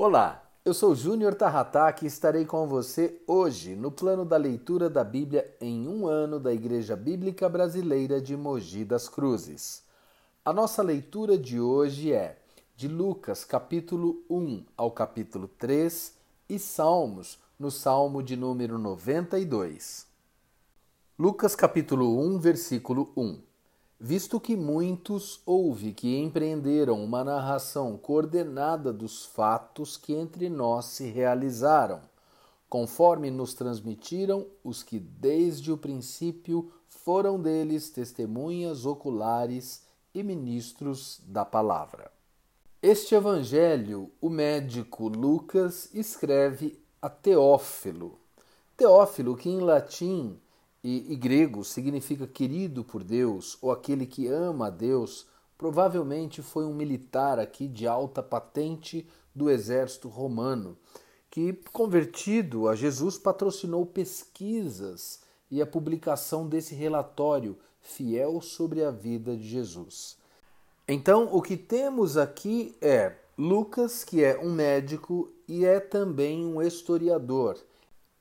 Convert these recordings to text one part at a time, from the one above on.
Olá, eu sou Júnior Tarrataque e estarei com você hoje no plano da leitura da Bíblia em um ano da Igreja Bíblica Brasileira de Mogi das Cruzes. A nossa leitura de hoje é de Lucas, capítulo 1 ao capítulo 3 e Salmos, no Salmo de número 92. Lucas, capítulo 1, versículo 1 visto que muitos houve que empreenderam uma narração coordenada dos fatos que entre nós se realizaram, conforme nos transmitiram os que desde o princípio foram deles testemunhas oculares e ministros da palavra. Este evangelho, o médico Lucas escreve a Teófilo. Teófilo, que em latim e, e grego significa querido por Deus ou aquele que ama a Deus, provavelmente foi um militar aqui de alta patente do exército romano, que, convertido a Jesus, patrocinou pesquisas e a publicação desse relatório fiel sobre a vida de Jesus. Então, o que temos aqui é Lucas, que é um médico e é também um historiador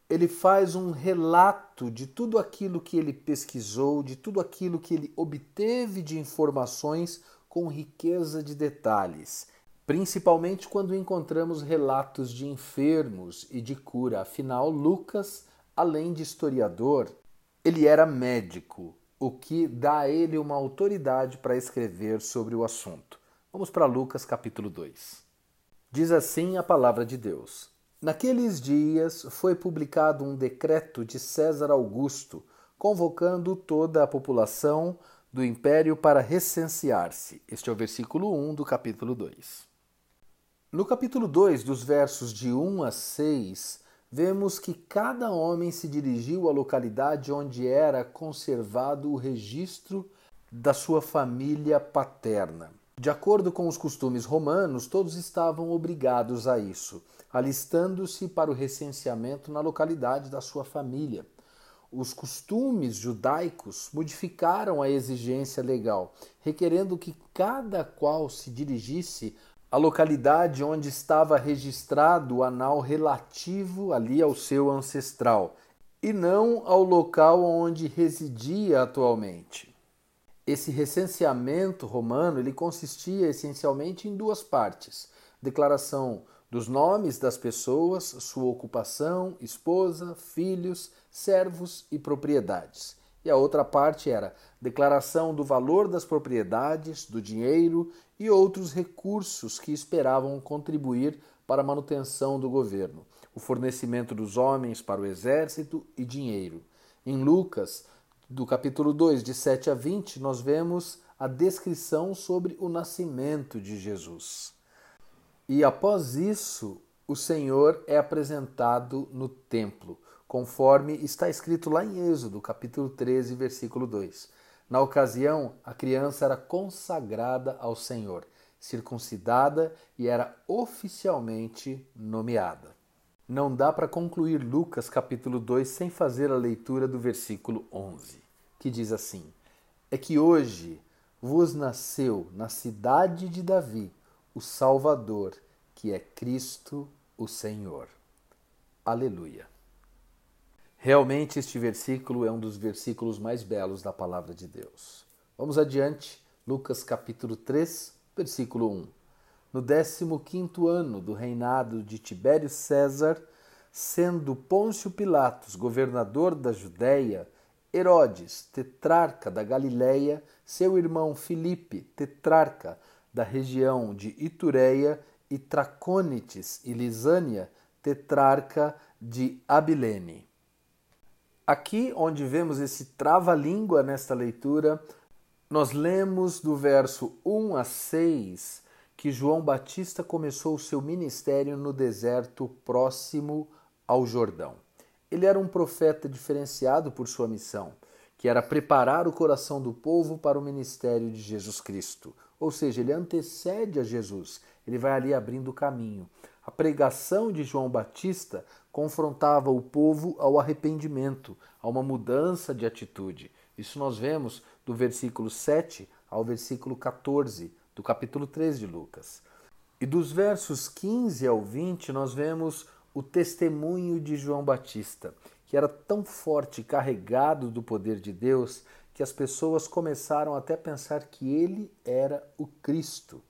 ele faz um relato de tudo aquilo que ele pesquisou, de tudo aquilo que ele obteve de informações com riqueza de detalhes, principalmente quando encontramos relatos de enfermos e de cura. Afinal, Lucas, além de historiador, ele era médico, o que dá a ele uma autoridade para escrever sobre o assunto. Vamos para Lucas capítulo 2. Diz assim a palavra de Deus. Naqueles dias foi publicado um decreto de César Augusto, convocando toda a população do império para recensear-se. Este é o versículo 1 do capítulo 2. No capítulo 2, dos versos de 1 a 6, vemos que cada homem se dirigiu à localidade onde era conservado o registro da sua família paterna. De acordo com os costumes romanos, todos estavam obrigados a isso, alistando-se para o recenseamento na localidade da sua família. Os costumes judaicos modificaram a exigência legal, requerendo que cada qual se dirigisse à localidade onde estava registrado o anal relativo ali ao seu ancestral, e não ao local onde residia atualmente. Esse recenseamento romano ele consistia essencialmente em duas partes: declaração dos nomes das pessoas, sua ocupação, esposa, filhos, servos e propriedades. E a outra parte era declaração do valor das propriedades, do dinheiro e outros recursos que esperavam contribuir para a manutenção do governo, o fornecimento dos homens para o exército e dinheiro. Em Lucas, do capítulo 2, de 7 a 20, nós vemos a descrição sobre o nascimento de Jesus. E após isso, o Senhor é apresentado no templo, conforme está escrito lá em Êxodo, capítulo 13, versículo 2. Na ocasião, a criança era consagrada ao Senhor, circuncidada e era oficialmente nomeada. Não dá para concluir Lucas capítulo 2 sem fazer a leitura do versículo 11, que diz assim: É que hoje vos nasceu na cidade de Davi o Salvador, que é Cristo o Senhor. Aleluia. Realmente este versículo é um dos versículos mais belos da palavra de Deus. Vamos adiante, Lucas capítulo 3, versículo 1 no 15º ano do reinado de Tibério César, sendo Pôncio Pilatos governador da Judéia, Herodes, tetrarca da Galiléia, seu irmão Filipe, tetrarca da região de Itureia, e Tracônites e Lisânia, tetrarca de Abilene. Aqui, onde vemos esse trava-língua nesta leitura, nós lemos do verso 1 a 6 que João Batista começou o seu ministério no deserto próximo ao Jordão. Ele era um profeta diferenciado por sua missão, que era preparar o coração do povo para o ministério de Jesus Cristo. Ou seja, ele antecede a Jesus, ele vai ali abrindo o caminho. A pregação de João Batista confrontava o povo ao arrependimento, a uma mudança de atitude. Isso nós vemos do versículo 7 ao versículo 14 do capítulo 3 de Lucas. E dos versos 15 ao 20, nós vemos o testemunho de João Batista, que era tão forte, carregado do poder de Deus, que as pessoas começaram até a pensar que ele era o Cristo.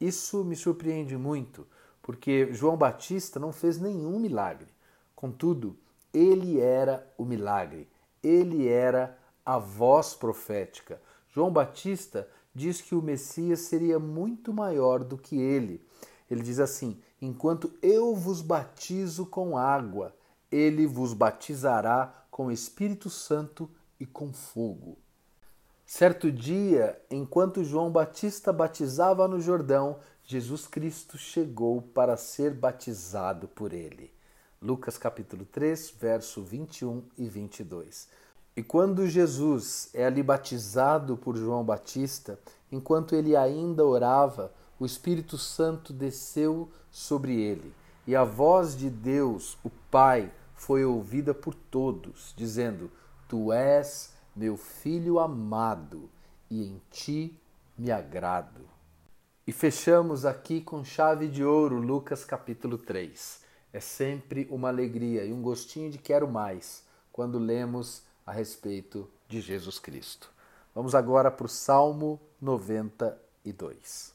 Isso me surpreende muito, porque João Batista não fez nenhum milagre. Contudo, ele era o milagre, ele era a voz profética. João Batista diz que o Messias seria muito maior do que ele. Ele diz assim: Enquanto eu vos batizo com água, ele vos batizará com Espírito Santo e com fogo. Certo dia, enquanto João Batista batizava no Jordão, Jesus Cristo chegou para ser batizado por ele. Lucas capítulo 3, verso 21 e 22. E quando Jesus é ali batizado por João Batista, enquanto ele ainda orava, o Espírito Santo desceu sobre ele, e a voz de Deus, o Pai, foi ouvida por todos, dizendo: Tu és meu filho amado, e em ti me agrado. E fechamos aqui com chave de ouro Lucas capítulo 3. É sempre uma alegria e um gostinho de quero mais quando lemos a respeito de Jesus Cristo. Vamos agora para o Salmo 92.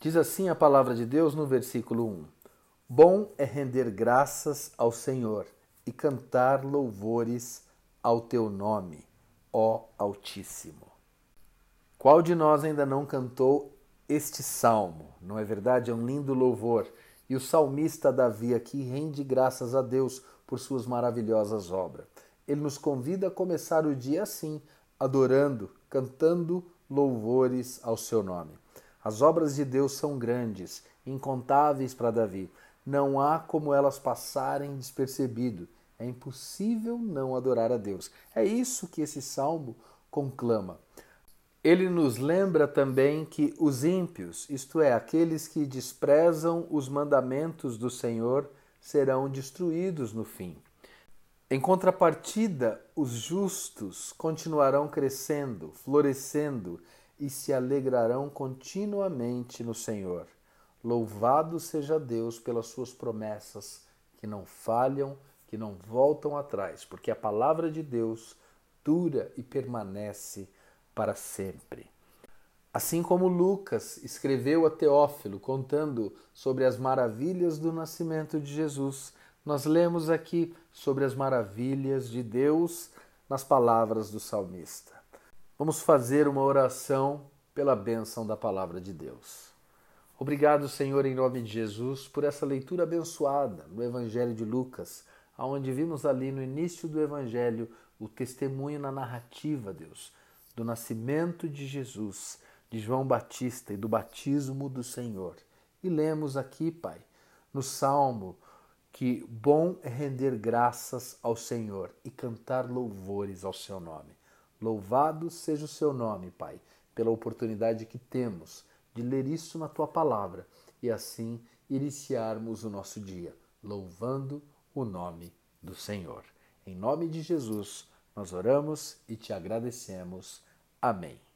Diz assim a palavra de Deus no versículo 1: Bom é render graças ao Senhor e cantar louvores ao teu nome, ó Altíssimo. Qual de nós ainda não cantou este salmo? Não é verdade? É um lindo louvor. E o salmista Davi aqui rende graças a Deus por suas maravilhosas obras. Ele nos convida a começar o dia assim, adorando, cantando louvores ao seu nome. As obras de Deus são grandes, incontáveis para Davi. Não há como elas passarem despercebido. É impossível não adorar a Deus. É isso que esse salmo conclama. Ele nos lembra também que os ímpios, isto é, aqueles que desprezam os mandamentos do Senhor, serão destruídos no fim. Em contrapartida, os justos continuarão crescendo, florescendo e se alegrarão continuamente no Senhor. Louvado seja Deus pelas suas promessas que não falham, que não voltam atrás, porque a palavra de Deus dura e permanece para sempre. Assim como Lucas escreveu a Teófilo contando sobre as maravilhas do nascimento de Jesus, nós lemos aqui sobre as maravilhas de Deus nas palavras do salmista. Vamos fazer uma oração pela bênção da palavra de Deus. Obrigado, Senhor, em nome de Jesus, por essa leitura abençoada no Evangelho de Lucas, onde vimos ali no início do Evangelho o testemunho na narrativa, Deus, do nascimento de Jesus, de João Batista e do batismo do Senhor. E lemos aqui, Pai, no Salmo, que bom é render graças ao Senhor e cantar louvores ao seu nome. Louvado seja o seu nome, Pai, pela oportunidade que temos de ler isso na tua palavra e assim iniciarmos o nosso dia, louvando o nome do Senhor. Em nome de Jesus, nós oramos e te agradecemos. Amém.